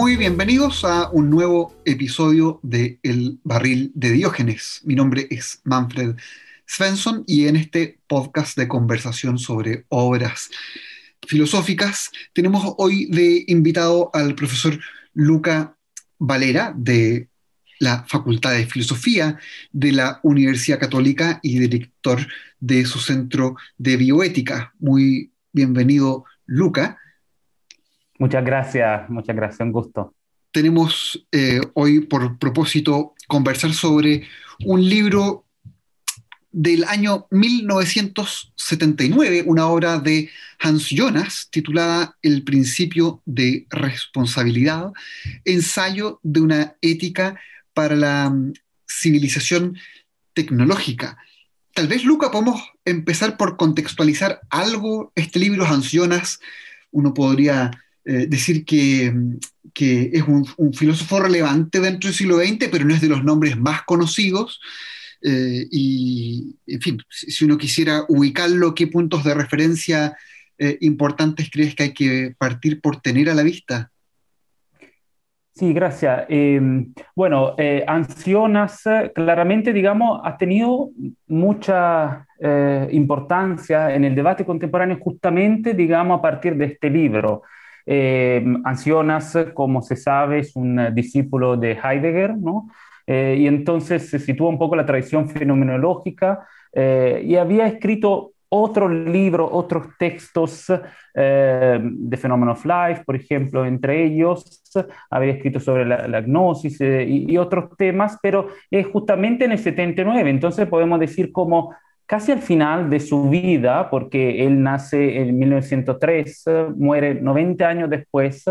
Muy bienvenidos a un nuevo episodio de El Barril de Diógenes. Mi nombre es Manfred Svensson y en este podcast de conversación sobre obras filosóficas tenemos hoy de invitado al profesor Luca Valera de la Facultad de Filosofía de la Universidad Católica y director de su centro de bioética. Muy bienvenido, Luca. Muchas gracias, muchas gracias, un gusto. Tenemos eh, hoy por propósito conversar sobre un libro del año 1979, una obra de Hans Jonas titulada El principio de responsabilidad, ensayo de una ética para la mm, civilización tecnológica. Tal vez, Luca, podemos empezar por contextualizar algo este libro, Hans Jonas. Uno podría eh, decir que, es un, filósofo relevante dentro del siglo XX, pero no es de los nombres más conocidos. Eh, y, en fin, si uno quisiera ubicarlo, ¿qué puntos de referencia eh, importantes crees que hay que partir por tener a la vista? Sí, gracias. bueno, Ancionas claramente, digamos, ha tenido mucha importancia en el debate contemporáneo justamente, digamos, a partir de este libro. Eh, como se sabe, es un discípulo de Heidegger, ¿no? Eh, y entonces se sitúa un poco la tradición fenomenológica eh, y había escrito otro libro, otros textos de Phenomenon of Life, por ejemplo, entre ellos había escrito sobre la, gnosis y, y, otros temas, pero es justamente en el 79, entonces podemos decir como casi al final de su vida, porque él nace en 1903, muere 90 años después,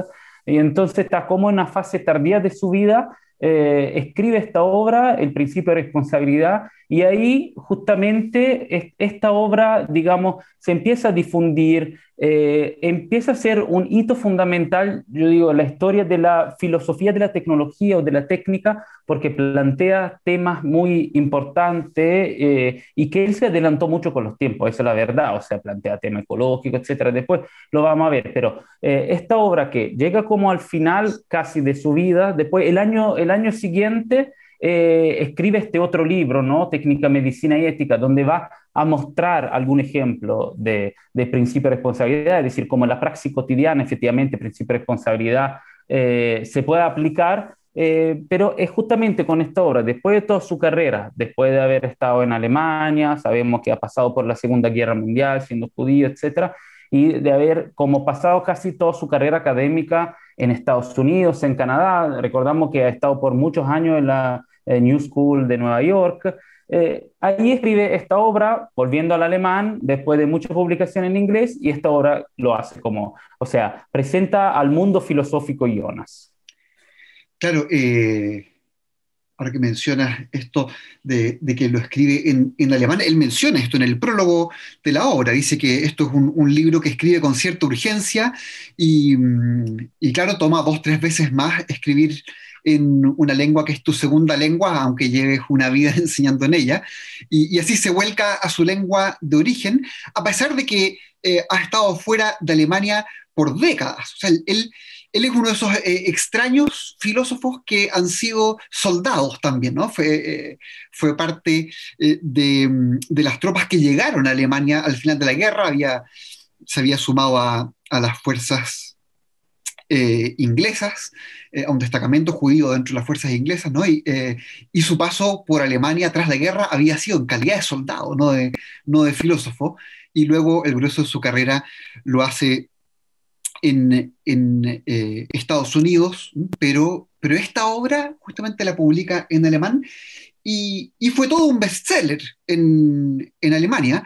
y entonces está como en una fase tardía de su vida, eh, escribe esta obra, El principio de responsabilidad, y ahí justamente esta obra, digamos, se empieza a difundir, eh, empieza a ser un hito fundamental, yo digo, la historia de la filosofía de la tecnología o de la técnica, porque plantea temas muy importantes eh, y que él se adelantó mucho con los tiempos, esa es la verdad, o sea, plantea temas ecológicos, etcétera. Después lo vamos a ver, pero esta obra que llega como al final casi de su vida, después el año, año siguiente, eh, escribe este otro libro, ¿no? Técnica, Medicina y Ética, donde va a mostrar algún ejemplo de, principio de responsabilidad, es decir, como en la praxis cotidiana, efectivamente, principio de responsabilidad eh, se puede aplicar, eh, pero es justamente con esta obra, después de toda su carrera, después de haber estado en Alemania, sabemos que ha pasado por la Segunda Guerra Mundial siendo judío, etcétera, y de haber como pasado casi toda su carrera académica en Estados Unidos, en Canadá, recordamos que ha estado por muchos años en la New School de Nueva York. Eh, ahí escribe esta obra, volviendo al alemán, después de muchas publicaciones en inglés, y esta obra lo hace como, o sea, presenta al mundo filosófico Jonas. Claro, eh, ahora que mencionas esto de, que lo escribe en, alemán, él menciona esto en el prólogo de la obra, dice que esto es un, libro que escribe con cierta urgencia y, y, claro, toma dos, tres veces más escribir en una lengua que es tu segunda lengua, aunque lleves una vida enseñando en ella, y, así se vuelca a su lengua de origen, a pesar de que eh, ha estado fuera de Alemania por décadas. O sea, él, él es uno de esos eh, extraños filósofos que han sido soldados también, ¿no? Fue, eh, parte de, de, las tropas que llegaron a Alemania al final de la guerra, había, se había sumado a, las fuerzas eh, inglesas, eh, a un destacamento judío dentro de las fuerzas inglesas, ¿no? Eh, y, su paso por Alemania tras la guerra había sido en calidad de soldado, no no de filósofo, y luego el grueso de su carrera lo hace en, en Estados Unidos, pero, pero esta obra justamente la publica en alemán y, y fue todo un bestseller en, en Alemania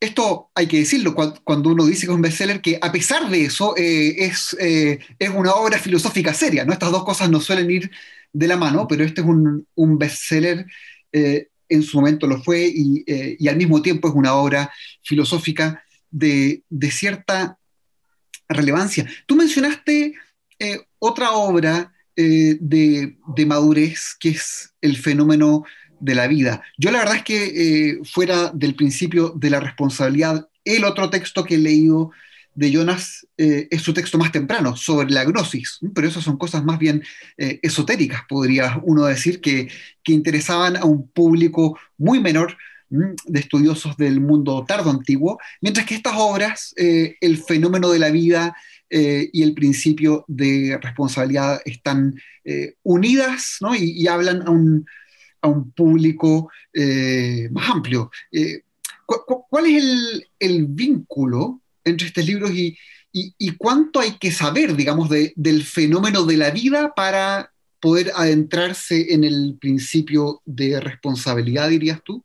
esto hay que decirlo cuando uno dice que es un bestseller, que a pesar de eso eh, es, eh, es, una obra filosófica seria, ¿no? Estas dos cosas no suelen ir de la mano, pero este es un, un bestseller, eh, en su momento lo fue, y, y, al mismo tiempo es una obra filosófica de, de cierta relevancia. Tú mencionaste otra obra de, de madurez, que es el fenómeno de la vida. Yo la verdad es que eh, fuera del principio de la responsabilidad, el otro texto que he leído de Jonas eh, es su texto más temprano, sobre la gnosis, pero esas son cosas más bien eh, esotéricas, podría uno decir, que, que, interesaban a un público muy menor de estudiosos del mundo tardo antiguo, mientras que estas obras, eh, el fenómeno de la vida y el principio de responsabilidad están unidas ¿no? y, hablan a un, a un público más amplio. ¿Cuál es el, el vínculo entre estos libros y, cuánto hay que saber, digamos, del fenómeno de la vida para poder adentrarse en el principio de responsabilidad, dirías tú?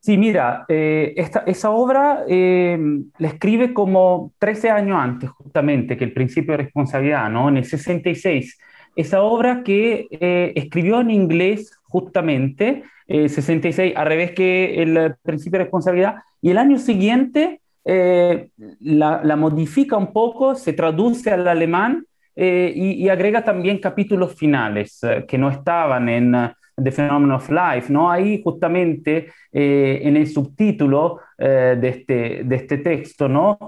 Sí, mira, eh, esa obra eh, la escribe como 13 años antes, justamente, que el principio de responsabilidad, ¿no? En el 66. Esa obra que eh, escribió en inglés, justamente, 66, al revés que el principio de responsabilidad, y el año siguiente eh, la, modifica un poco, se traduce al alemán eh, y, agrega también capítulos finales eh, que no estaban en The Phenomenon of Life. ¿no? Ahí justamente en el subtítulo de, este, de este texto, ¿no?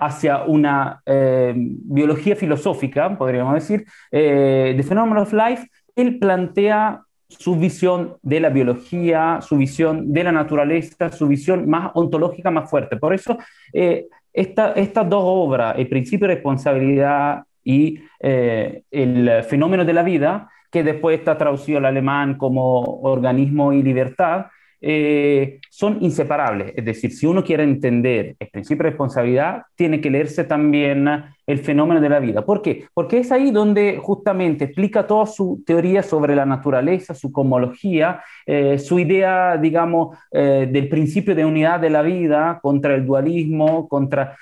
hacia una biología filosófica, podríamos decir, The Phenomenon of Life, él plantea su visión de la biología, su visión de la naturaleza, su visión más ontológica, más fuerte. Por eso, eh, estas dos obras, El principio de responsabilidad y eh, El fenómeno de la vida, que después está traducido al alemán como organismo y libertad, eh, son inseparables. Es decir, si uno quiere entender el principio de responsabilidad, tiene que leerse también el fenómeno de la vida. ¿Por qué? Porque es ahí donde justamente explica toda su teoría sobre la naturaleza, su cosmología, eh, su idea, digamos, eh, del principio de unidad de la vida contra el dualismo, contra,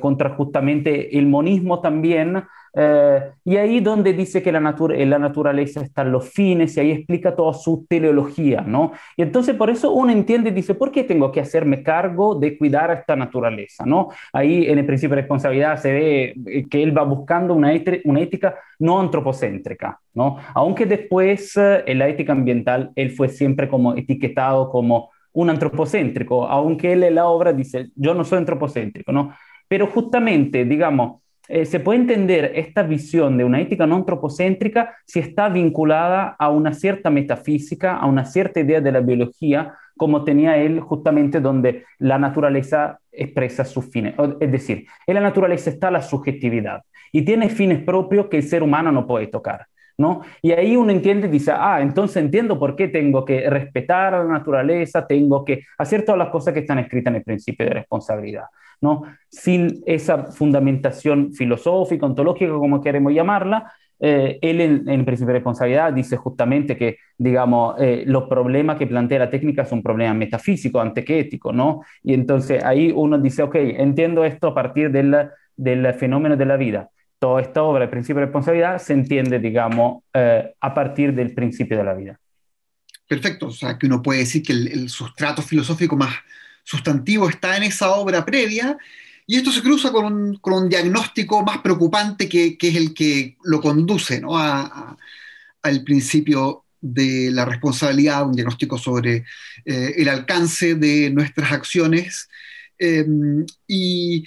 contra justamente el monismo también. Eh, y ahí donde dice que la en la naturaleza están los fines y ahí explica toda su teleología, ¿no? Y entonces por eso uno entiende y dice, ¿por qué tengo que hacerme cargo de cuidar a esta naturaleza, ¿no? Ahí en el principio de responsabilidad se ve eh, que él va buscando una, una ética no antropocéntrica, ¿no? Aunque después eh, en la ética ambiental él fue siempre como etiquetado como un antropocéntrico, aunque él en la obra dice, yo no soy antropocéntrico, ¿no? Pero justamente, digamos, eh, se puede entender esta visión de una ética no antropocéntrica si está vinculada a una cierta metafísica, a una cierta idea de la biología, como tenía él justamente donde la naturaleza expresa sus fines. Es decir, en la naturaleza está la subjetividad y tiene fines propios que el ser humano no puede tocar. ¿No? Y ahí uno entiende y dice, ah, entonces entiendo por qué tengo que respetar a la naturaleza, tengo que hacer todas las cosas que están escritas en el principio de responsabilidad. ¿no? Sin esa fundamentación filosófica, ontológica, como queremos llamarla, eh, él en, principio de responsabilidad dice justamente que, digamos, eh, los problemas que plantea la técnica son problemas metafísicos antes que éticos, ¿no? Y entonces ahí uno dice, ok, entiendo esto a partir del, del fenómeno de la vida. Toda esta obra, el principio de responsabilidad, se entiende, digamos, eh, a partir del principio de la vida. Perfecto, o sea, que uno puede decir que el sustrato filosófico más, sustantivo está en esa obra previa, y esto se cruza con un, con un diagnóstico más preocupante que, que, es el que lo conduce ¿no? a, al principio de la responsabilidad, un diagnóstico sobre eh, el alcance de nuestras acciones. Em, y,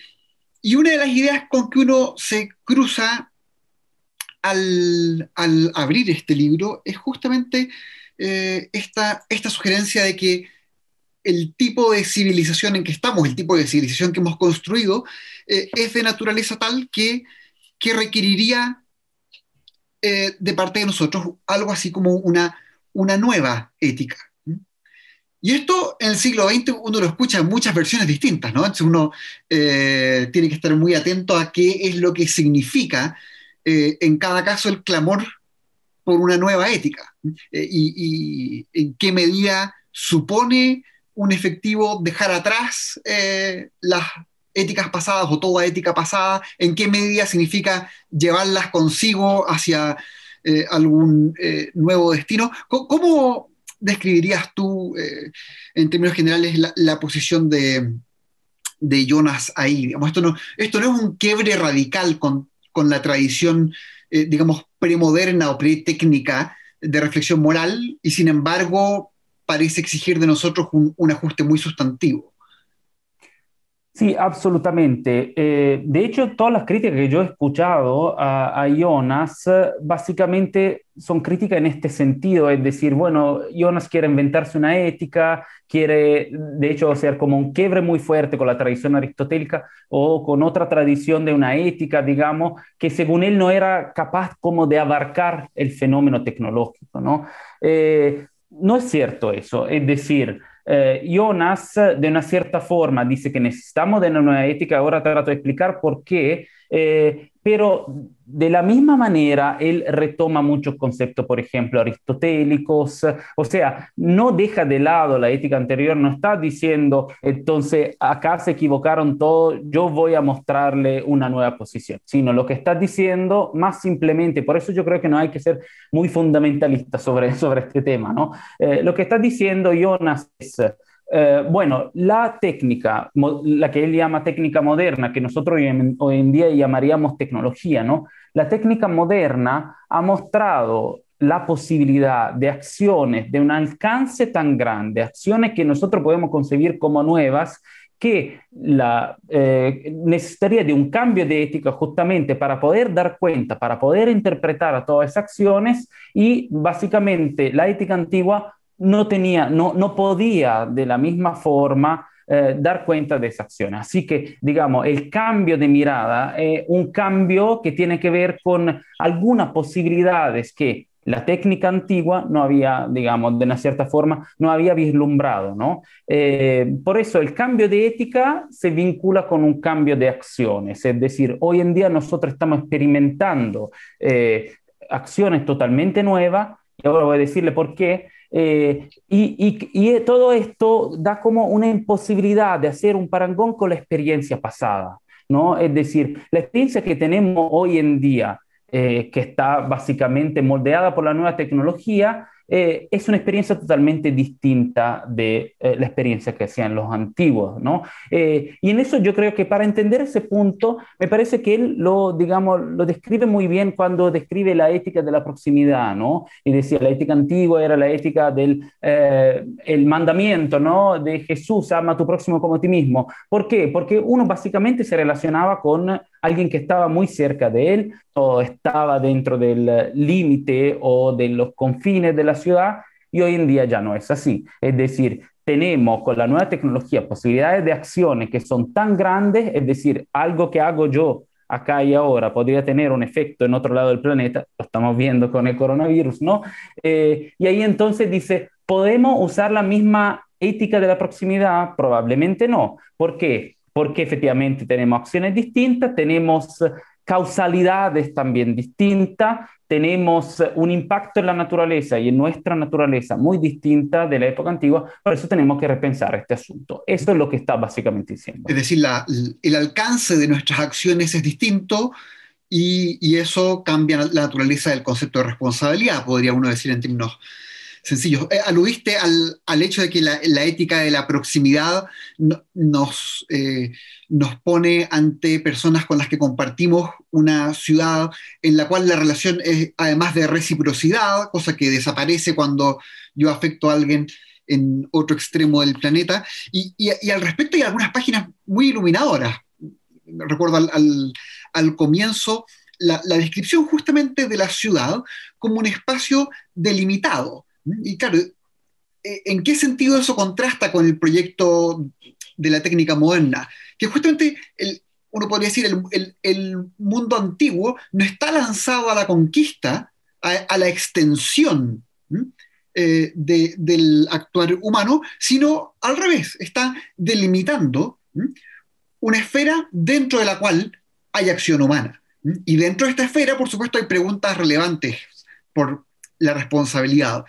y, una de las ideas con que uno se cruza al, al abrir este libro es justamente eh, esta, esta sugerencia de que el tipo de civilización en que estamos, el tipo de civilización que hemos construido, eh, es de naturaleza tal que, que requeriría eh, de parte de nosotros algo así como una, una nueva ética. Y esto en el siglo XX uno lo escucha en muchas versiones distintas, ¿no? Entonces uno eh, tiene que estar muy atento a qué es lo que significa en cada caso el clamor por una nueva ética y, en qué medida supone un efectivo dejar atrás eh, las éticas pasadas o toda ética pasada, en qué medida significa llevarlas consigo hacia eh, algún eh, nuevo destino. ¿Cómo, describirías tú, en términos generales, la, posición de, Jonas ahí? esto, no, esto no es un quiebre radical con, con la tradición, digamos, premoderna o pretécnica de reflexión moral, y sin embargo parece exigir de nosotros un, ajuste muy sustantivo. Sí, absolutamente. Eh, de hecho, todas las críticas que yo he escuchado a, Jonas básicamente son críticas en este sentido, es decir, bueno, Jonas quiere inventarse una ética, quiere de hecho hacer como un quiebre muy fuerte con la tradición aristotélica o con otra tradición de una ética, digamos, que según él no era capaz como de abarcar el fenómeno tecnológico, ¿no? Eh, no es cierto eso, es decir, eh, Jonas, de una cierta forma, dice que necesitamos de una nueva ética, ahora trato de explicar por qué, eh, pero de la misma manera él retoma muchos conceptos, por ejemplo, aristotélicos, o sea, no deja de lado la ética anterior, no está diciendo, entonces, acá se equivocaron todos, yo voy a mostrarle una nueva posición, sino lo que está diciendo más simplemente, por eso yo creo que no hay que ser muy fundamentalista sobre, sobre este tema, ¿no? Eh, lo que está diciendo Jonas es... Eh, bueno, la técnica, la que él llama técnica moderna, que nosotros hoy en, día llamaríamos tecnología, ¿no? La técnica moderna ha mostrado la posibilidad de acciones de un alcance tan grande, acciones que nosotros podemos concebir como nuevas, que la, eh, necesitaría de un cambio de ética justamente para poder dar cuenta, para poder interpretar a todas esas acciones y básicamente la ética antigua no tenía, no, no podía de la misma forma eh, dar cuenta de esa acción. Así que, digamos, el cambio de mirada es un cambio que tiene que ver con algunas posibilidades que la técnica antigua no había, digamos, de una cierta forma, no había vislumbrado, ¿no? Eh, por eso el cambio de ética se vincula con un cambio de acciones, es decir, hoy en día nosotros estamos experimentando eh, acciones totalmente nuevas, y ahora voy a decirle por qué, eh, y, todo esto da como una imposibilidad de hacer un parangón con la experiencia pasada, ¿no? Es decir, la experiencia que tenemos hoy en día, eh, que está básicamente moldeada por la nueva tecnología, eh, es una experiencia totalmente distinta de eh, la experiencia que hacían los antiguos, ¿no? Eh, y en eso yo creo que para entender ese punto, me parece que él lo, digamos, lo describe muy bien cuando describe la ética de la proximidad, ¿no? Y decía, la ética antigua era la ética del el mandamiento, ¿no? De Jesús, ama a tu próximo como a ti mismo. ¿Por qué? Porque uno básicamente se relacionaba con alguien que estaba muy cerca de él o estaba dentro del límite o de los confines de la ciudad y hoy en día ya no es así. Es decir, tenemos con la nueva tecnología posibilidades de acciones que son tan grandes, es decir, algo que hago yo acá y ahora podría tener un efecto en otro lado del planeta, lo estamos viendo con el coronavirus, ¿no? Eh, y ahí entonces dice, ¿podemos usar la misma ética de la proximidad? Probablemente no. ¿Por qué? Porque efectivamente tenemos acciones distintas, tenemos causalidades también distintas, tenemos un impacto en la naturaleza y en nuestra naturaleza muy distinta de la época antigua, por eso tenemos que repensar este asunto. Eso es lo que está básicamente diciendo. Es decir, el alcance de nuestras acciones es distinto y, y, eso cambia la naturaleza del concepto de responsabilidad, podría uno decir en términos sencillo. Eh, aludiste al, al, hecho de que la, ética de la proximidad nos, eh, nos pone ante personas con las que compartimos una ciudad en la cual la relación es además de reciprocidad, cosa que desaparece cuando yo afecto a alguien en otro extremo del planeta. Y, al respecto hay algunas páginas muy iluminadoras. Recuerdo al, al, comienzo la, descripción justamente de la ciudad como un espacio delimitado, y claro, eh, ¿en qué sentido eso contrasta con el proyecto de la técnica moderna? Que justamente, uno podría decir, el, mundo antiguo no está lanzado a la conquista, a, la extensión eh, del actuar humano, sino al revés, está delimitando una esfera dentro de la cual hay acción humana. Y dentro de esta esfera, por supuesto, hay preguntas relevantes por, la responsabilidad.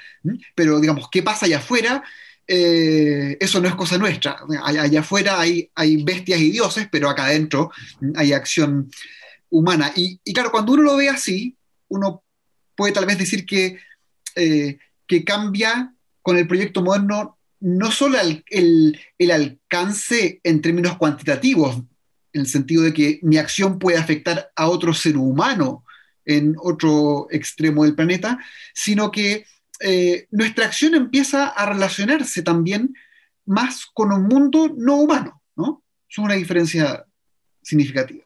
Pero, digamos, ¿qué pasa allá afuera? Eh, eso no es cosa nuestra. Allá, afuera hay, hay, bestias y dioses, pero acá adentro hay acción humana. Y, claro, cuando uno lo ve así, uno puede tal vez decir que, eh, que cambia con el proyecto moderno no solo el, el, el, alcance en términos cuantitativos, en el sentido de que mi acción puede afectar a otro ser humano, en otro extremo del planeta, sino que eh, nuestra acción empieza a relacionarse también más con un mundo no humano, ¿no? una diferencia significativa.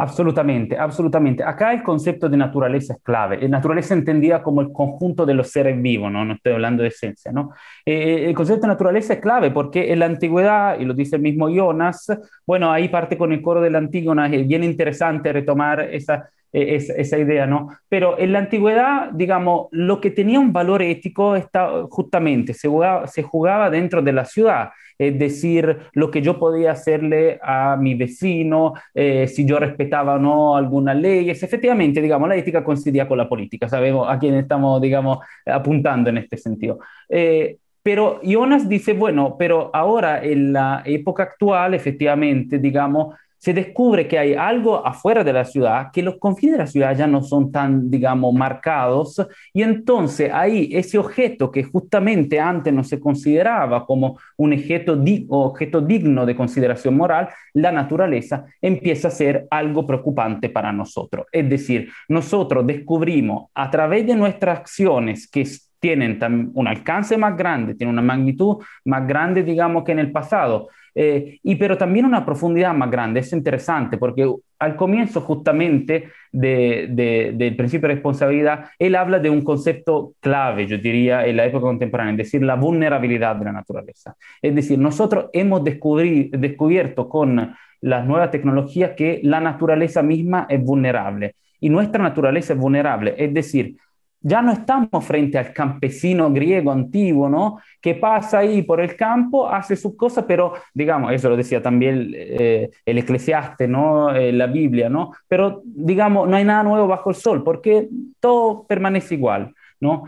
Absolutamente, absolutamente. Acá el concepto de naturaleza es clave. Naturaleza entendida como el conjunto de los seres vivos, no, no estoy hablando de esencia. ¿no? Eh, el concepto de naturaleza es clave porque en la antigüedad, y lo dice el mismo Jonas, bueno, ahí parte con el coro de la Antígona, es bien interesante retomar esa, eh, esa, idea, ¿no? Pero en la antigüedad, digamos, lo que tenía un valor ético está justamente, se jugaba, se jugaba dentro de la ciudad es decir, lo que yo podía hacerle a mi vecino, eh, si yo respetaba o no algunas leyes. Efectivamente, digamos, la ética coincidía con la política, sabemos a quién estamos, digamos, apuntando en este sentido. Eh, pero Jonas dice, bueno, pero ahora en la época actual, efectivamente, digamos, se descubre que hay algo afuera de la ciudad, que los confines de la ciudad ya no son tan, digamos, marcados, y entonces ahí ese objeto que justamente antes no se consideraba como un objeto, objeto digno de consideración moral, la naturaleza empieza a ser algo preocupante para nosotros. Es decir, nosotros descubrimos a través de nuestras acciones que tienen un alcance más grande, tienen una magnitud más grande, digamos, que en el pasado, eh, y pero también una profundidad más grande. Es interesante porque al comienzo justamente del principio de responsabilidad, él habla de un concepto clave, yo diría, en la época contemporánea, es decir, la vulnerabilidad de la naturaleza. Es decir, nosotros hemos descubierto con las nuevas tecnologías que la naturaleza misma es vulnerable y nuestra naturaleza es vulnerable. Es decir, ya no estamos frente al campesino griego antiguo, ¿no? Que pasa ahí por el campo, hace sus cosas, pero digamos, eso lo decía también eh, el eclesiaste, ¿no? Eh, la Biblia, ¿no? Pero digamos, no hay nada nuevo bajo el sol, porque todo permanece igual, ¿no?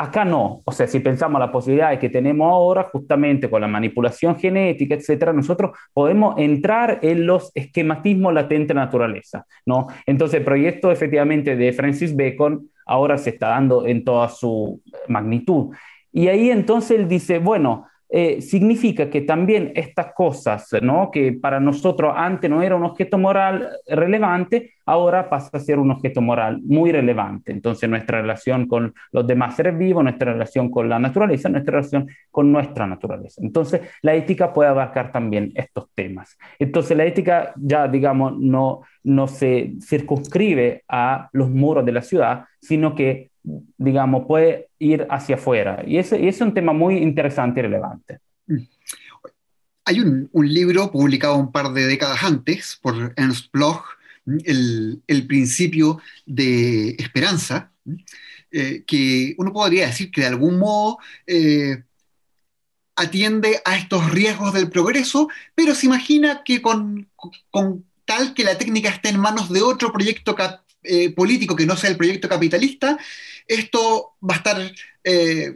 Acá no, o sea, si pensamos la posibilidad que tenemos ahora, justamente con la manipulación genética, etcétera, nosotros podemos entrar en los esquematismos latentes de la naturaleza, ¿no? Entonces, el proyecto efectivamente de Francis Bacon ahora se está dando en toda su magnitud. Y ahí entonces él dice, bueno, eh, significa que también estas cosas, ¿no? que para nosotros antes no era un objeto moral relevante, ahora pasa a ser un objeto moral muy relevante. Entonces nuestra relación con los demás seres vivos, nuestra relación con la naturaleza, nuestra relación con nuestra naturaleza. Entonces la ética puede abarcar también estos temas. Entonces la ética ya, digamos, no, no se circunscribe a los muros de la ciudad, sino que digamos, puede ir hacia afuera. Y ese, es un tema muy interesante y relevante. Hay un, libro publicado un par de décadas antes por Ernst Bloch, el, principio de esperanza, eh, que uno podría decir que de algún modo eh, atiende a estos riesgos del progreso, pero se imagina que con, con, tal que la técnica esté en manos de otro proyecto eh, político que no sea el proyecto capitalista, esto va a estar, eh,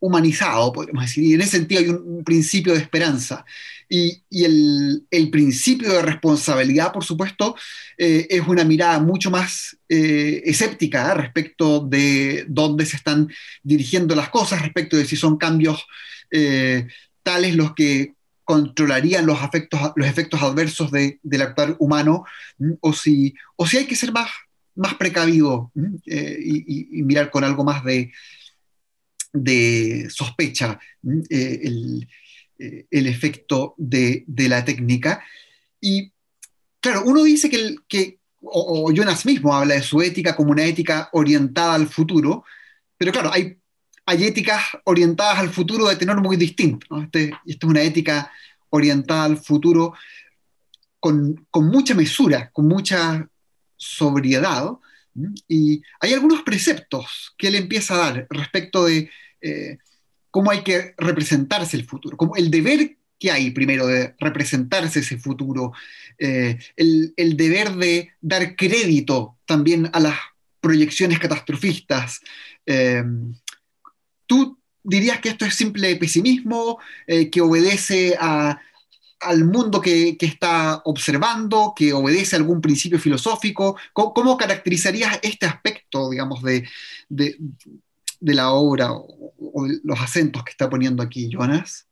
humanizado, podríamos decir, y en ese sentido hay un, principio de esperanza. Y, el, principio de responsabilidad, por supuesto, eh, es una mirada mucho más eh, escéptica respecto de dónde se están dirigiendo las cosas, respecto de si son cambios tales los que controlarían los, efectos, los efectos adversos del actuar humano, o si, o si hay que ser más más precavido eh, y, mirar con algo más de, de sospecha eh, eh, el, efecto de, la técnica. Y claro, uno dice que, o, Jonas mismo habla de su ética como una ética orientada al futuro, pero claro, hay, hay éticas orientadas al futuro de tenor muy distinto. Este, esta es una ética orientada al futuro con, con mucha mesura, con mucha sobriedad. Y hay algunos preceptos que él empieza a dar respecto de eh, cómo hay que representarse el futuro, como el deber que hay primero de representarse ese futuro, eh, el, deber de dar crédito también a las proyecciones catastrofistas. Eh, ¿Tú dirías que esto es simple pesimismo, que obedece a, al mundo que, está observando, que obedece a algún principio filosófico? ¿Cómo, caracterizarías este aspecto, digamos, de, la obra o, los acentos que está poniendo aquí Jonas?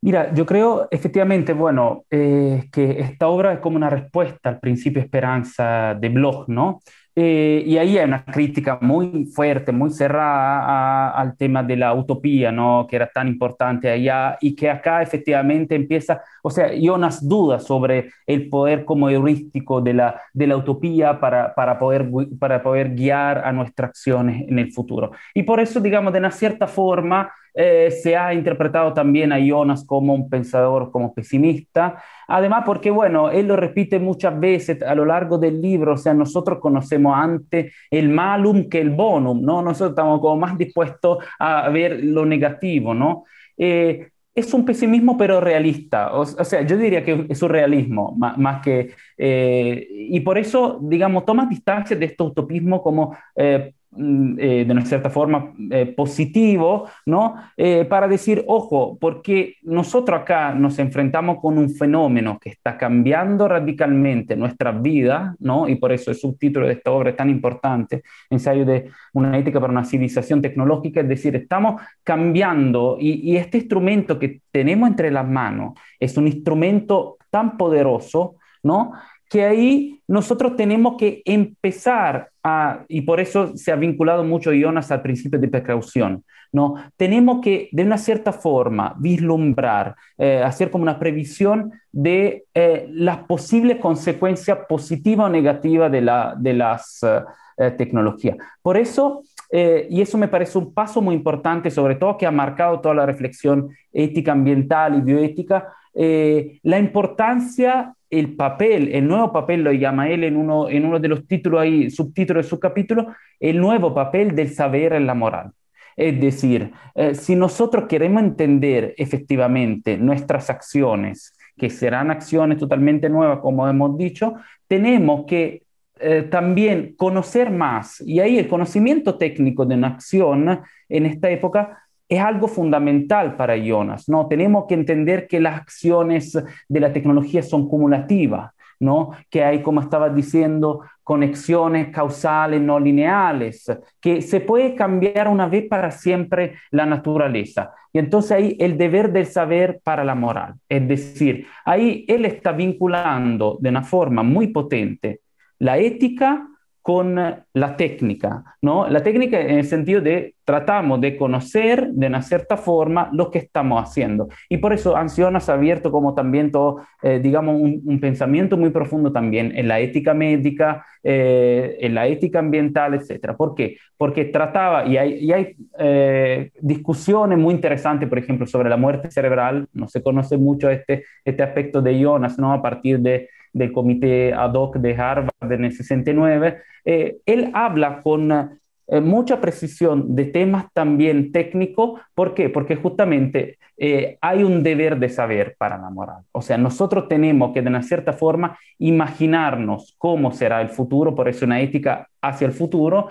Mira, yo creo efectivamente, bueno, eh, que esta obra es como una respuesta al principio esperanza de Bloch, ¿no? Eh, y ahí hay una crítica muy fuerte, muy cerrada al tema de la utopía, ¿no? que era tan importante allá y que acá efectivamente empieza, o sea, hay unas dudas sobre el poder como heurístico de la, de la utopía para, para, poder, para poder guiar a nuestras acciones en el futuro. Y por eso, digamos, de una cierta forma, eh, se ha interpretado también a Jonas como un pensador, como pesimista, además porque, bueno, él lo repite muchas veces a lo largo del libro, o sea, nosotros conocemos antes el malum que el bonum, ¿no? Nosotros estamos como más dispuestos a ver lo negativo, ¿no? Eh, es un pesimismo pero realista, o, sea, yo diría que es un realismo más, que... Eh, y por eso, digamos, toma distancia de este utopismo como Mm, eh, de una cierta forma eh, positivo, ¿no? Eh, para decir, ojo, porque nosotros acá nos enfrentamos con un fenómeno que está cambiando radicalmente nuestra vida, ¿no? Y por eso el subtítulo de esta obra es tan importante, ensayo de una ética para una civilización tecnológica, es decir, estamos cambiando y, y este instrumento que tenemos entre las manos es un instrumento tan poderoso, ¿no? Que ahí nosotros tenemos que empezar a, y por eso se ha vinculado mucho Jonas al principio de precaución, ¿no? Tenemos que, de una cierta forma, vislumbrar, eh, hacer como una previsión de eh, las posibles consecuencias positivas o negativas de, la, de las eh, tecnologías. Por eso, y eso me parece un paso muy importante, sobre todo que ha marcado toda la reflexión ética ambiental y bioética, la importancia el papel, el nuevo papel lo llama él en uno, en uno de los títulos ahí, subtítulos de su capítulo, el nuevo papel del saber en la moral. Es decir, eh, si nosotros queremos entender efectivamente nuestras acciones, que serán acciones totalmente nuevas, como hemos dicho, tenemos que eh, también conocer más. Y ahí el conocimiento técnico de una acción en esta época es algo fundamental para Jonas, ¿no? Tenemos que entender que las acciones de la tecnología son cumulativas, ¿no? Que hay, como estaba diciendo, conexiones causales no lineales, que se puede cambiar una vez para siempre la naturaleza. Y entonces ahí el deber del saber para la moral. Es decir, ahí él está vinculando de una forma muy potente la ética con la técnica, ¿no? La técnica en el sentido de tratamos de conocer de una cierta forma lo que estamos haciendo. Y por eso Ancionas ha abierto como también todo, eh, digamos, un, pensamiento muy profundo también en la ética médica, eh, en la ética ambiental, etc. ¿Por qué? Porque trataba, y hay, y hay eh, discusiones muy interesantes, por ejemplo, sobre la muerte cerebral, no se conoce mucho este, este aspecto de Jonas, ¿no? A partir de del comité ad hoc de Harvard en el 69, eh, él habla con eh, mucha precisión de temas también técnicos. ¿Por qué? Porque justamente eh, hay un deber de saber para la moral. O sea, nosotros tenemos que de una cierta forma imaginarnos cómo será el futuro, por eso una ética hacia el futuro,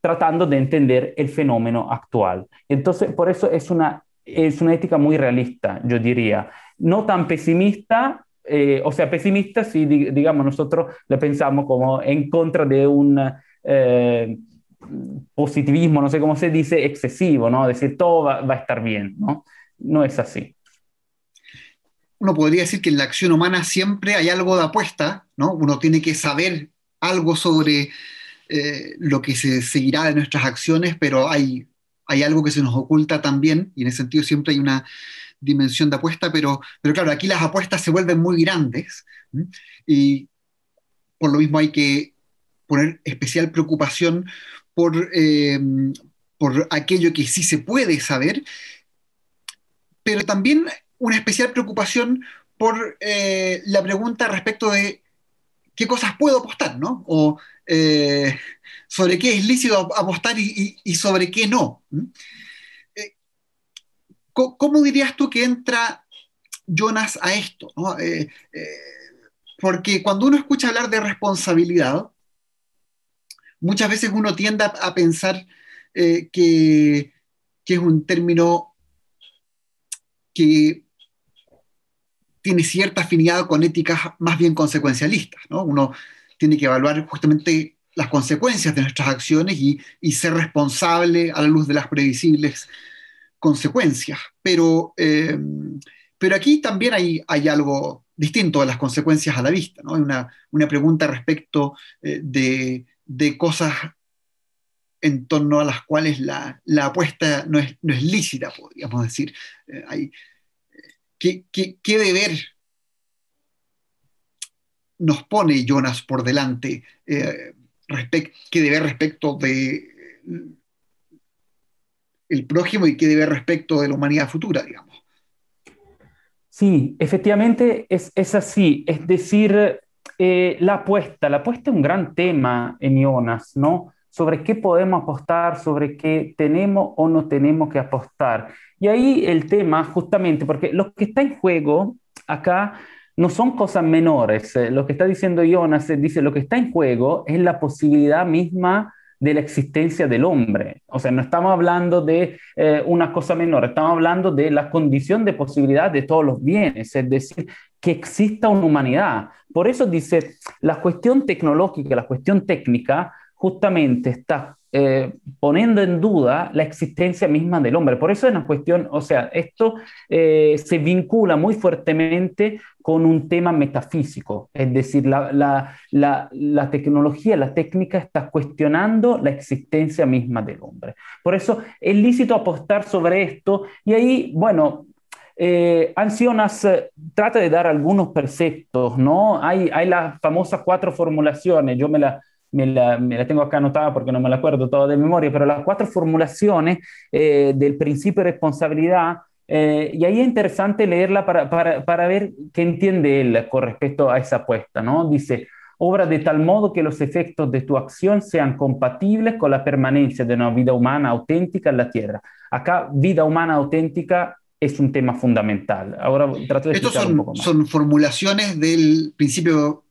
tratando de entender el fenómeno actual. Entonces, por eso es una, es una ética muy realista, yo diría. No tan pesimista, eh, o sea, pesimista si, digamos, nosotros le pensamos como en contra de un eh, positivismo, no sé cómo se dice, excesivo, ¿no? Decir todo va, a estar bien, ¿no? No es así. Uno podría decir que en la acción humana siempre hay algo de apuesta, ¿no? Uno tiene que saber algo sobre eh, lo que se seguirá de nuestras acciones, pero hay, hay algo que se nos oculta también, y en ese sentido siempre hay una dimensión de apuesta, pero, pero claro, aquí las apuestas se vuelven muy grandes y por lo mismo hay que poner especial preocupación por, eh, por aquello que sí se puede saber, pero también una especial preocupación por eh, la pregunta respecto de qué cosas puedo apostar, ¿no? O eh, sobre qué es lícito apostar y, y sobre qué no. ¿Cómo dirías tú que entra Jonas a esto? Eh, eh, porque cuando uno escucha hablar de responsabilidad, muchas veces uno tiende a, pensar eh, que, es un término que tiene cierta afinidad con éticas más bien consecuencialistas. Uno tiene que evaluar justamente las consecuencias de nuestras acciones y, y ser responsable a la luz de las previsibles consecuencias, pero, eh, pero aquí también hay, hay algo distinto a las consecuencias a la vista, ¿no? Hay una, una pregunta respecto eh, de, de, cosas en torno a las cuales la, la apuesta no es, no es, lícita, podríamos decir. Eh, hay, ¿qué, qué, qué, deber nos pone Jonas por delante? Eh, ¿Qué deber respecto de el prójimo y qué deber respecto de la humanidad futura, digamos? Sí, efectivamente es, es así. Es decir, eh, la apuesta, la apuesta es un gran tema en Ionas, ¿no? Sobre qué podemos apostar, sobre qué tenemos o no tenemos que apostar. Y ahí el tema, justamente, porque lo que está en juego acá no son cosas menores. Eh, lo que está diciendo Jonas dice, lo que está en juego es la posibilidad misma de la existencia del hombre. O sea, no estamos hablando de eh, una cosa menor, estamos hablando de la condición de posibilidad de todos los bienes, es decir, que exista una humanidad. Por eso dice, la cuestión tecnológica, la cuestión técnica, justamente está eh, poniendo en duda la existencia misma del hombre. Por eso es una cuestión, o sea, esto eh, se vincula muy fuertemente con un tema metafísico, es decir, la, la, la, la, tecnología, la técnica está cuestionando la existencia misma del hombre. Por eso es lícito apostar sobre esto y ahí, bueno, eh, Ancionas eh, trata de dar algunos preceptos, ¿no? Hay, hay las famosas cuatro formulaciones, yo me la, me la, me la, tengo acá anotada porque no me la acuerdo toda de memoria, pero las cuatro formulaciones eh, del principio de responsabilidad, eh, y ahí es interesante leerla para, para, para, ver qué entiende él con respecto a esa apuesta, ¿no? Dice, obra de tal modo que los efectos de tu acción sean compatibles con la permanencia de una vida humana auténtica en la Tierra. Acá, vida humana auténtica es un tema fundamental. Ahora trato de Estos son, un poco más. son formulaciones del principio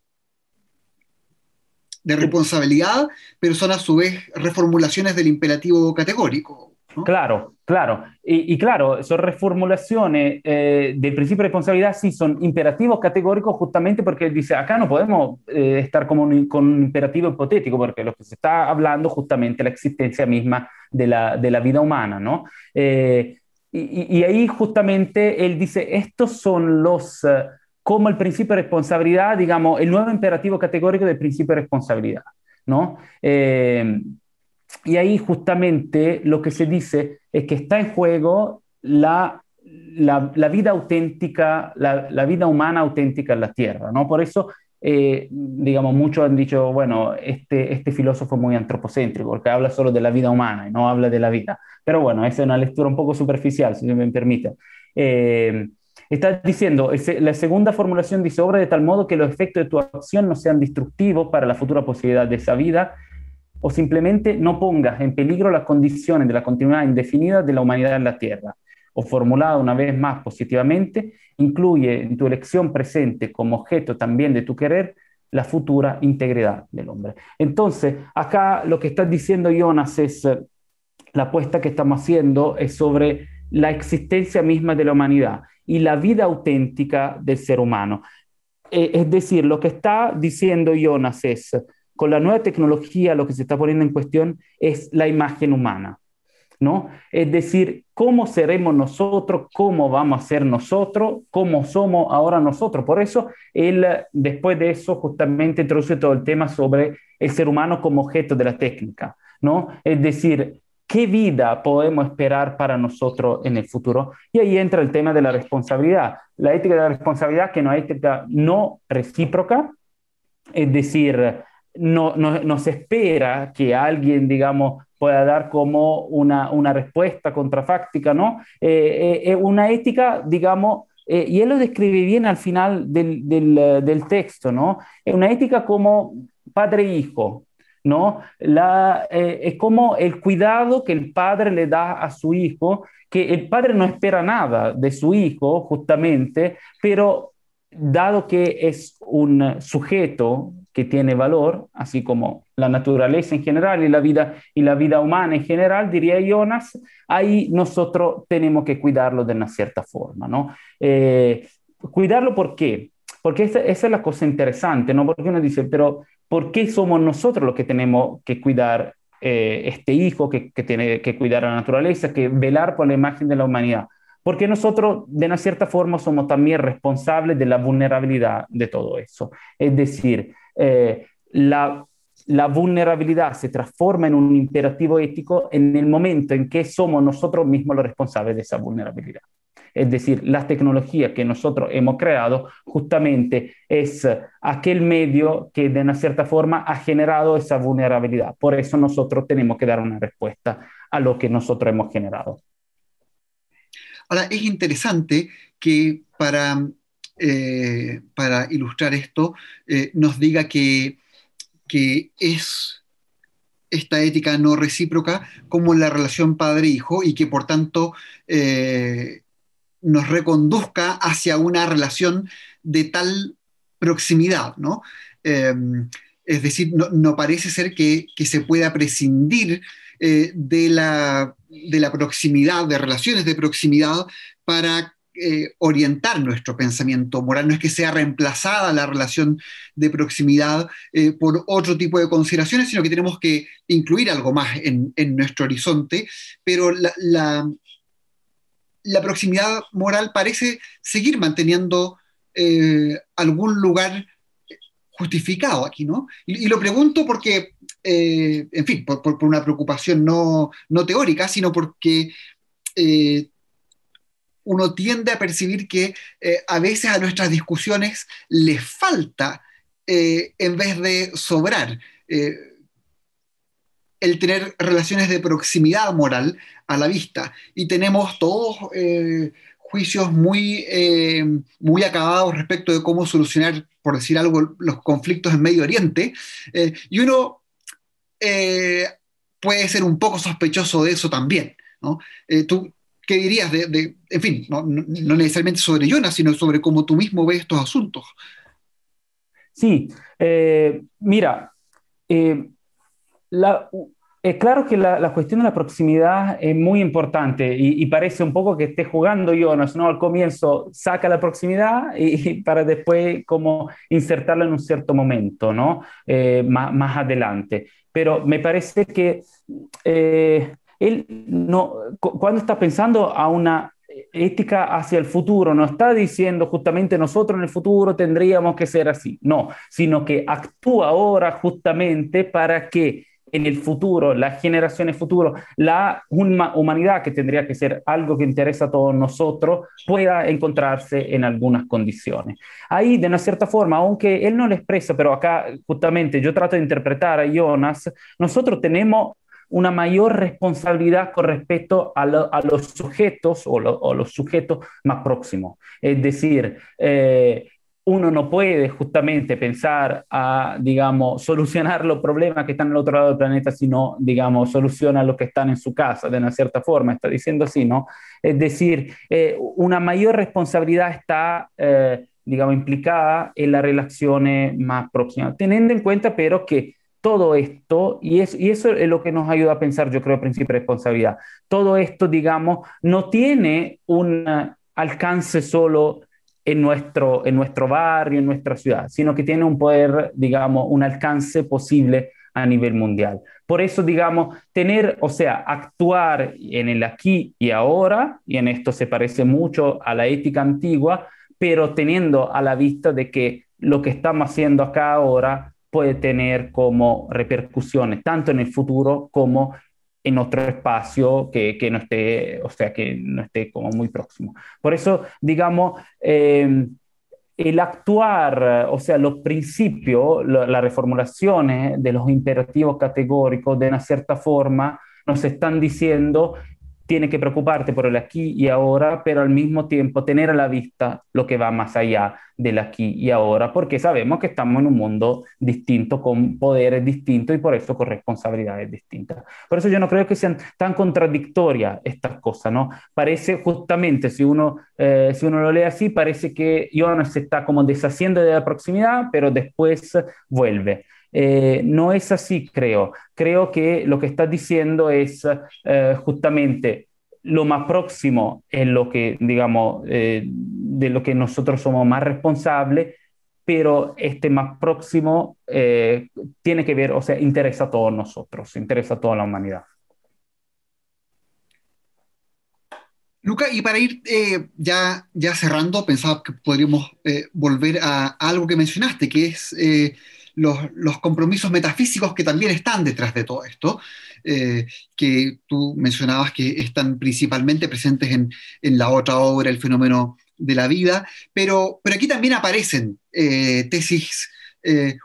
de responsabilidad, pero son a su vez reformulaciones del imperativo categórico. ¿no? Claro, claro. Y, y, claro, son reformulaciones eh, del principio de responsabilidad, sí, son imperativos categóricos justamente porque dice, acá no podemos eh, estar como un, con un imperativo hipotético, porque lo que se está hablando justamente es la existencia misma de la, de la vida humana, ¿no? Eh, y, y, ahí justamente él dice, estos son los... Uh, como el principio de responsabilidad, digamos, el nuevo imperativo categórico del principio de responsabilidad, ¿no? Eh, y ahí justamente lo que se dice es que está en juego la, la, la vida auténtica, la, la, vida humana auténtica en la Tierra, ¿no? Por eso, eh, digamos, muchos han dicho, bueno, este, este filósofo es muy antropocéntrico, porque habla solo de la vida humana y no habla de la vida. Pero bueno, esa es una lectura un poco superficial, si me permite. Eh, Está diciendo, la segunda formulación dice, obra de tal modo que los efectos de tu acción no sean destructivos para la futura posibilidad de esa vida, o simplemente no pongas en peligro las condiciones de la continuidad indefinida de la humanidad en la Tierra. O formulada una vez más positivamente, incluye en tu elección presente como objeto también de tu querer la futura integridad del hombre. Entonces, acá lo que está diciendo Jonas es, eh, la apuesta que estamos haciendo es sobre la existencia misma de la humanidad y la vida auténtica del ser humano. Eh, es decir, lo que está diciendo Jonas es, con la nueva tecnología lo que se está poniendo en cuestión es la imagen humana, ¿no? Es decir, cómo seremos nosotros, cómo vamos a ser nosotros, cómo somos ahora nosotros. Por eso él, después de eso, justamente introduce todo el tema sobre el ser humano como objeto de la técnica, ¿no? Es decir, ¿Qué vida podemos esperar para nosotros en el futuro? Y ahí entra el tema de la responsabilidad. La ética de la responsabilidad, que no es ética no recíproca, es decir, no, no, no, se espera que alguien, digamos, pueda dar como una, una respuesta contrafáctica, ¿no? Eh, eh, una ética, digamos, eh, y él lo describe bien al final del, del, del texto, ¿no? Es una ética como padre-hijo, ¿no? La, eh, es como el cuidado que el padre le da a su hijo, que el padre no espera nada de su hijo, justamente, pero dado que es un sujeto que tiene valor, así como la naturaleza en general y la vida, y la vida humana en general, diría Jonas, ahí nosotros tenemos que cuidarlo de una cierta forma, ¿no? Eh, cuidarlo, ¿por qué? Porque esa, esa, es la cosa interesante, ¿no? Porque uno dice, pero ¿por qué somos nosotros los que tenemos que cuidar eh, este hijo, que, tiene que cuidar la naturaleza, que velar por la imagen de la humanidad? porque nosotros de una cierta forma somos también responsables de la vulnerabilidad de todo eso. Es decir, eh, la vulnerabilidad se transforma en un imperativo ético en el momento en que somos nosotros mismos los responsables de esa vulnerabilidad. Es decir, la tecnología que nosotros hemos creado justamente es aquel medio que de una cierta forma ha generado esa vulnerabilidad. Por eso nosotros tenemos que dar una respuesta a lo que nosotros hemos generado. Ahora, es interesante que para, eh, para ilustrar esto eh, nos diga que, que es esta ética no recíproca como la relación padre-hijo y que por tanto eh, nos reconduzca hacia una relación de tal proximidad, ¿no? Em, es decir, no, parece ser que, se pueda prescindir eh, de, la, de, la, proximidad, de relaciones de proximidad para eh, orientar nuestro pensamiento moral. No es que sea reemplazada la relación de proximidad eh, por otro tipo de consideraciones, sino que tenemos que incluir algo más en, nuestro horizonte, pero la proximidad moral parece seguir manteniendo eh, algún lugar justificado aquí, ¿no? Y, lo pregunto porque, eh, en fin, por, una preocupación no, teórica, sino porque eh, uno tiende a percibir que a veces a nuestras discusiones les falta, en vez de sobrar, el tener relaciones de proximidad moral a la vista. Y tenemos todos eh, juicios muy, eh, muy acabados respecto de cómo solucionar, por decir algo, los conflictos en Medio Oriente. Eh, y uno puede ser un poco sospechoso de eso también. ¿no? ¿Tú qué dirías de, en fin, no, no, necesariamente sobre Jonas, sino sobre cómo tú mismo ves estos asuntos? Sí, mira, la, es claro que la, cuestión de la proximidad es muy importante y, parece un poco que esté jugando Jonas, ¿no? Al comienzo saca la proximidad y, para después como insertarla en un cierto momento, ¿no? Eh, más, adelante. Pero me parece que eh, él no, cuando está pensando a una ética hacia el futuro, no está diciendo justamente nosotros en el futuro tendríamos que ser así, no, sino que actúa ahora justamente para que en el futuro, las generaciones futuras, la humanidad, que tendría que ser algo que interesa a todos nosotros, pueda encontrarse en algunas condiciones. Ahí, de una cierta forma, aunque él no lo expresa, pero acá justamente yo trato de interpretar a Jonas, nosotros tenemos una mayor responsabilidad con respecto a, los sujetos o, los sujetos más próximos. Es decir, eh, uno no puede justamente pensar a, digamos, solucionar los problemas que están al otro lado del planeta, sino, digamos, soluciona lo que están en su casa, de una cierta forma, está diciendo así, ¿no? Es decir, eh, una mayor responsabilidad está, eh, digamos, implicada en las relaciones más próximas, teniendo en cuenta, pero que todo esto, y, es, y eso es lo que nos ayuda a pensar, yo creo, principio de responsabilidad, todo esto, digamos, no tiene un alcance solo en nuestro, en nuestro barrio, en nuestra ciudad, sino que tiene un poder, digamos, un alcance posible a nivel mundial. Por eso, digamos, tener, o sea, actuar en el aquí y ahora, y en esto se parece mucho a la ética antigua, pero teniendo a la vista de que lo que estamos haciendo acá ahora puede tener como repercusiones tanto en el futuro como en otro espacio que, no esté, o sea, que no esté como muy próximo. Por eso, digamos, eh, el actuar, o sea, los principios, las reformulaciones de los imperativos categóricos, de una cierta forma, nos están diciendo tiene que preocuparte por el aquí y ahora, pero al mismo tiempo tener a la vista lo que va más allá del aquí y ahora, porque sabemos que estamos en un mundo distinto, con poderes distintos y por eso con responsabilidades distintas. Por eso yo no creo que sean tan contradictorias estas cosas, ¿no? Parece justamente, si uno, eh, si uno lo lee así, parece que Jonas se está como deshaciendo de la proximidad, pero después vuelve. Eh, no es así, creo. Creo que lo que estás diciendo es eh, justamente lo más próximo en lo que, digamos, eh, de lo que nosotros somos más responsables, pero este más próximo tiene que ver, o sea, interesa a todos nosotros, interesa a toda la humanidad. Luca, y para ir ya, ya cerrando, pensaba que podríamos volver a, algo que mencionaste, que es los, compromisos metafísicos que también están detrás de todo esto, que tú mencionabas que están principalmente presentes en, en, la otra obra, El fenómeno de la vida, pero, pero aquí también aparecen tesis,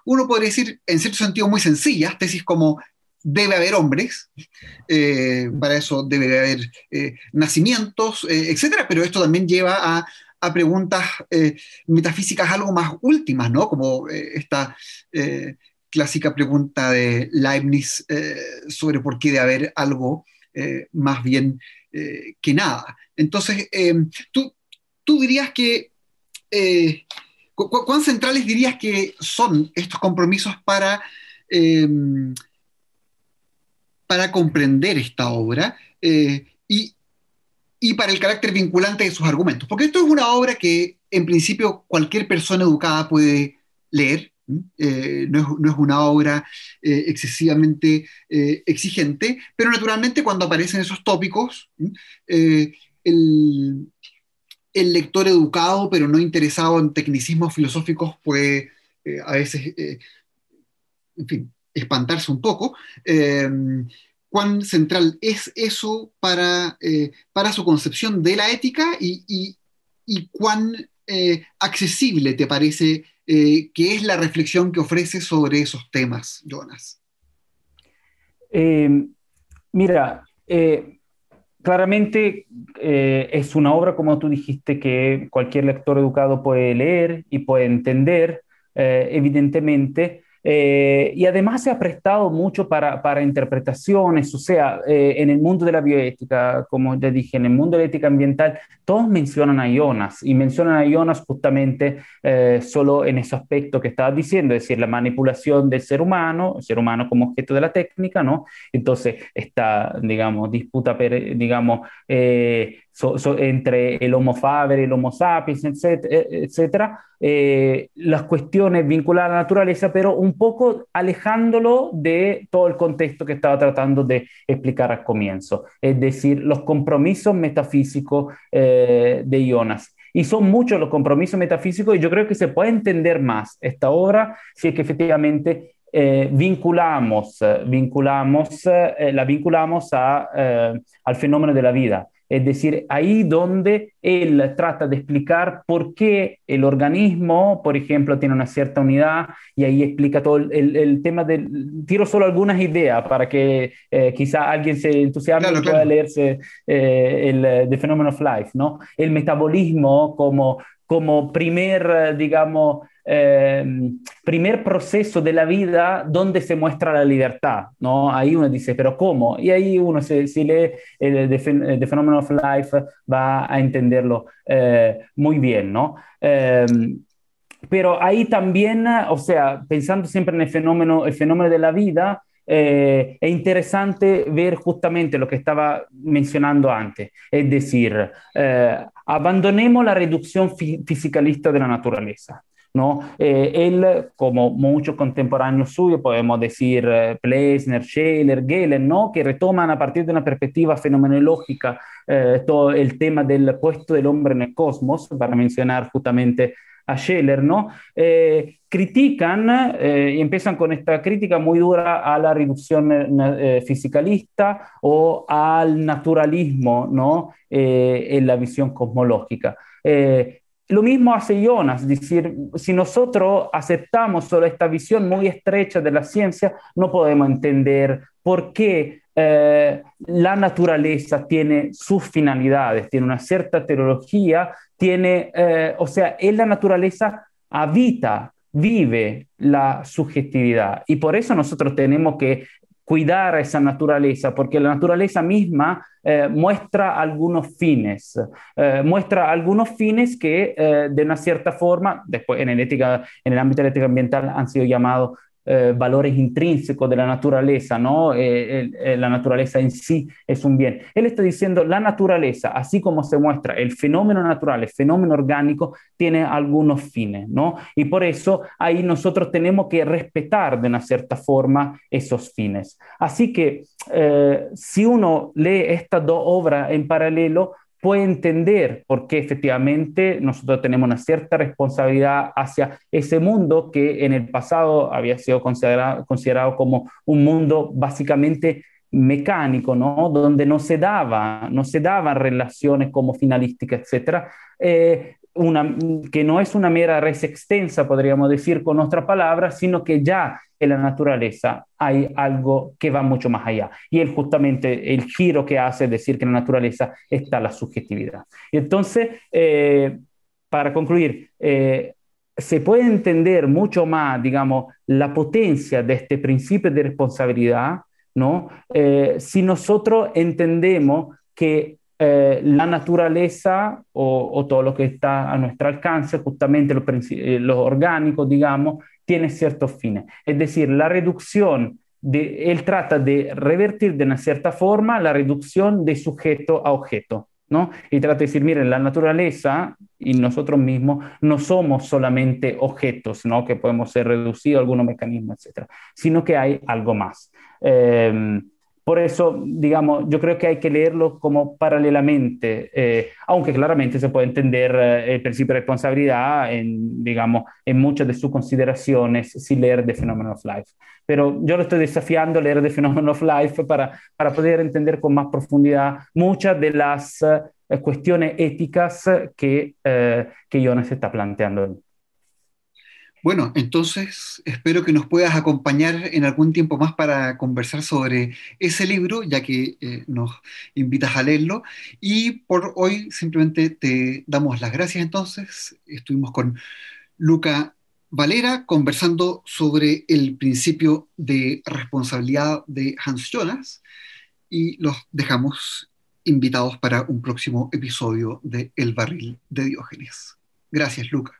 uno podría decir en cierto sentido muy sencillas, tesis como debe haber hombres, eh, para eso debe haber eh, nacimientos, eh, etcétera, pero esto también lleva a, preguntas metafísicas algo más últimas, ¿no? Como esta clásica pregunta de Leibniz sobre por qué debe haber algo más bien que nada. Entonces, tú, tú dirías que ¿Cuán centrales dirías que son estos compromisos para para comprender esta obra eh, y, y, para el carácter vinculante de sus argumentos. Porque esto es una obra que en principio cualquier persona educada puede leer, eh, no, es, no, es, una obra eh, excesivamente exigente, pero naturalmente cuando aparecen esos tópicos, el, el, lector educado pero no interesado en tecnicismos filosóficos puede a veces, en fin, espantarse un poco. Eh, ¿Cuán central es eso para, eh, para su concepción de la ética y, cuán eh, accesible te parece que es la reflexión que ofrece sobre esos temas, Jonas? mira, claramente es una obra, como tú dijiste, que cualquier lector educado puede leer y puede entender, evidentemente. Eh, y además se ha prestado mucho para, para interpretaciones, o sea, eh, en el mundo de la bioética, como ya dije, en el mundo de la ética ambiental, todos mencionan a Jonas y mencionan a Jonas justamente eh, solo en ese aspecto que estabas diciendo, es decir, la manipulación del ser humano, el ser humano como objeto de la técnica, ¿no? Entonces, esta, digamos, disputa, digamos, entre el Homo faber el Homo sapiens, etcétera, eh, las cuestiones vinculadas a la naturaleza, pero un poco alejándolo de todo el contexto que estaba tratando de explicar al comienzo, es decir, los compromisos metafísicos eh, de Jonas. Y son muchos los compromisos metafísicos y yo creo que se puede entender más esta obra si es que efectivamente eh, vinculamos, vinculamos la vinculamos a, al fenómeno de la vida. Es decir, ahí donde él trata de explicar por qué el organismo, por ejemplo, tiene una cierta unidad y ahí explica todo el, tema del... Tiro solo algunas ideas para que eh, quizá alguien se entusiasme y pueda leerse eh, el The Phenomenon of Life, ¿no? El metabolismo como, como primer, digamos, eh, primer proceso de la vida donde se muestra la libertad, ¿no? Ahí uno dice, pero ¿cómo? Y ahí uno, si, lee el, The, Phenomenon of Life, va a entenderlo eh, muy bien, ¿no? Eh, pero ahí también, o sea, pensando siempre en el fenómeno, el fenómeno de la vida, es interesante ver justamente lo que estaba mencionando antes, es decir, abandonemos la reducción fisicalista de la naturaleza. ¿No? Eh, él, como muchos contemporáneos suyos, podemos decir eh, Plesner, Scheler, Gehlen, ¿no? que retoman a partir de una perspectiva fenomenológica eh, todo el tema del puesto del hombre en el cosmos, para mencionar justamente a Scheler, ¿no? critican y empiezan con esta crítica muy dura a la reducción fisicalista o al naturalismo ¿no? en la visión cosmológica. Lo mismo hace Jonas, decir, si nosotros aceptamos solo esta visión muy estrecha de la ciencia, no podemos entender por qué eh, la naturaleza tiene sus finalidades, tiene una cierta teología, tiene, eh, o sea, en la naturaleza habita, vive la subjetividad. Y por eso nosotros tenemos que cuidar a esa naturaleza, porque la naturaleza misma eh, muestra algunos fines, eh, muestra algunos fines que eh, de una cierta forma, después en el, ética, en el ámbito de la ética ambiental han sido llamados eh, valores intrínsecos de la naturaleza, ¿no? Eh, eh, la naturaleza en sí es un bien. Él está diciendo, la naturaleza, así como se muestra el fenómeno natural, el fenómeno orgánico, tiene algunos fines, ¿no? Y por eso ahí nosotros tenemos que respetar de una cierta forma esos fines. Así que si uno lee estas dos obras en paralelo, puede entender por qué efectivamente nosotros tenemos una cierta responsabilidad hacia ese mundo que en el pasado había sido considerado, considerado como un mundo básicamente mecánico, ¿no? donde no se, daba, no se daban relaciones como finalística, etc. Eh, una, que no es una mera res extensa, podríamos decir con otra palabra, sino que ya en la naturaleza hay algo que va mucho más allá. Y él justamente el giro que hace es decir que en la naturaleza está la subjetividad. Y entonces, eh, para concluir, eh, se puede entender mucho más, digamos, la potencia de este principio de responsabilidad, ¿no? Eh, si nosotros entendemos que la naturaleza o, todo lo que está a nuestro alcance, justamente los, los orgánicos, digamos, tiene ciertos fines. Es decir, la reducción, de, él trata de revertir de una cierta forma la reducción de sujeto a objeto. ¿no? Y trata de decir, miren, la naturaleza y nosotros mismos no somos solamente objetos, ¿no? Que podemos ser reducidos a algunos mecanismos, etcétera, sino que hay algo más. Eh, por eso, digamos, yo creo que hay que leerlo como paralelamente, eh, aunque claramente se puede entender eh, el principio de responsabilidad en, digamos, en muchas de sus consideraciones sin leer The Phenomenon of Life. Pero yo lo estoy desafiando a leer The Phenomenon of Life para, para poder entender con más profundidad muchas de las eh, cuestiones éticas que, que Jonas está planteando. Bueno, entonces espero que nos puedas acompañar en algún tiempo más para conversar sobre ese libro, ya que eh, nos invitas a leerlo. Y por hoy simplemente te damos las gracias entonces. Estuvimos con Luca Valera conversando sobre el principio de responsabilidad de Hans Jonas y los dejamos invitados para un próximo episodio de El barril de Diógenes. Gracias, Luca.